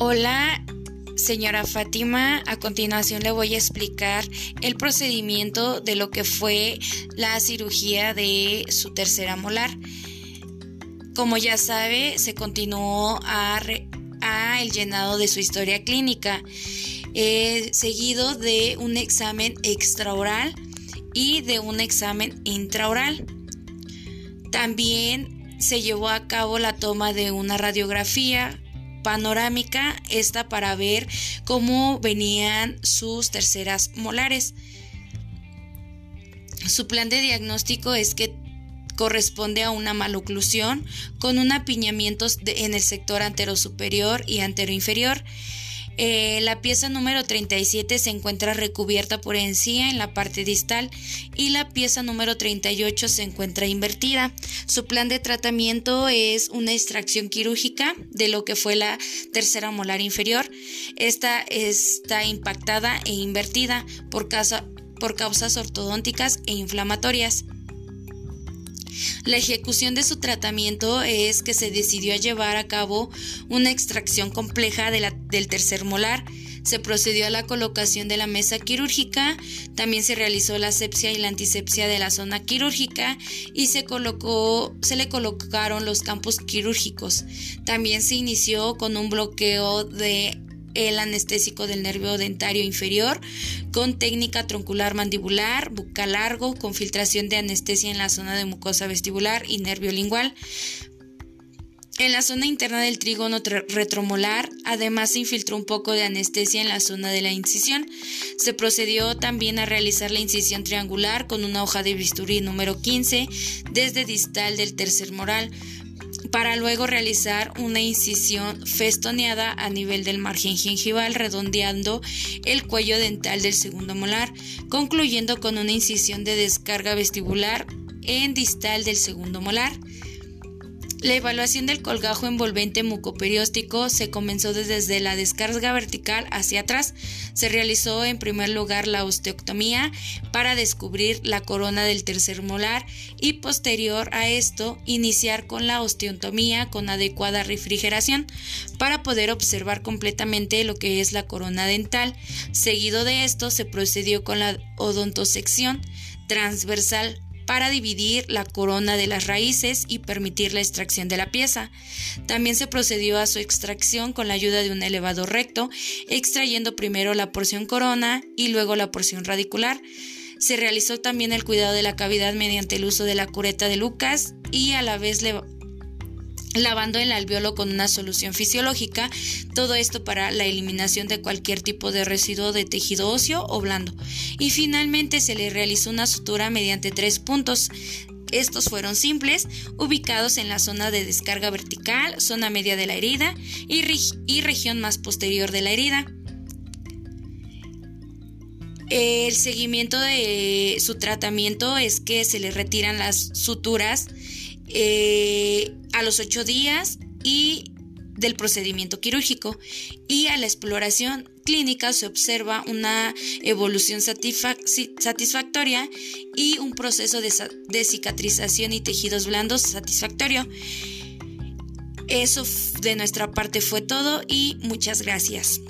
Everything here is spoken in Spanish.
Hola, señora Fátima. A continuación le voy a explicar el procedimiento de lo que fue la cirugía de su tercera molar. Como ya sabe, se continuó a, el llenado de su historia clínica, eh, seguido de un examen extraoral y de un examen intraoral. También se llevó a cabo la toma de una radiografía panorámica, esta para ver cómo venían sus terceras molares. Su plan de diagnóstico es que corresponde a una maloclusión con un apiñamiento en el sector antero superior y antero inferior eh, la pieza número 37 se encuentra recubierta por encía en la parte distal y la pieza número 38 se encuentra invertida. Su plan de tratamiento es una extracción quirúrgica de lo que fue la tercera molar inferior. Esta está impactada e invertida por, por causas ortodónticas e inflamatorias. La ejecución de su tratamiento es que se decidió a llevar a cabo una extracción compleja del tercer molar. Se procedió a la colocación de la mesa quirúrgica, también se realizó la asepsia y la antisepsia de la zona quirúrgica y se colocó, se le colocaron los campos quirúrgicos. También se inició con un bloqueo de el anestésico del nervio dentario inferior con técnica troncular mandibular, bucal largo, con filtración de anestesia en la zona de mucosa vestibular y nervio lingual. En la zona interna del trígono retromolar, además se infiltró un poco de anestesia en la zona de la incisión. Se procedió también a realizar la incisión triangular con una hoja de bisturí número 15 desde distal del tercer moral para luego realizar una incisión festoneada a nivel del margen gingival redondeando el cuello dental del segundo molar, concluyendo con una incisión de descarga vestibular en distal del segundo molar. La evaluación del colgajo envolvente mucoperióstico se comenzó desde la descarga vertical hacia atrás. Se realizó en primer lugar la osteoctomía para descubrir la corona del tercer molar y posterior a esto iniciar con la osteotomía con adecuada refrigeración para poder observar completamente lo que es la corona dental. Seguido de esto se procedió con la odontosección transversal para dividir la corona de las raíces y permitir la extracción de la pieza. También se procedió a su extracción con la ayuda de un elevador recto, extrayendo primero la porción corona y luego la porción radicular. Se realizó también el cuidado de la cavidad mediante el uso de la cureta de Lucas y a la vez le lavando el alveolo con una solución fisiológica, todo esto para la eliminación de cualquier tipo de residuo de tejido óseo o blando. Y finalmente se le realizó una sutura mediante tres puntos. Estos fueron simples, ubicados en la zona de descarga vertical, zona media de la herida y, y región más posterior de la herida. El seguimiento de su tratamiento es que se le retiran las suturas eh, a los ocho días y del procedimiento quirúrgico y a la exploración clínica se observa una evolución satisfactoria y un proceso de, de cicatrización y tejidos blandos satisfactorio. Eso de nuestra parte fue todo y muchas gracias.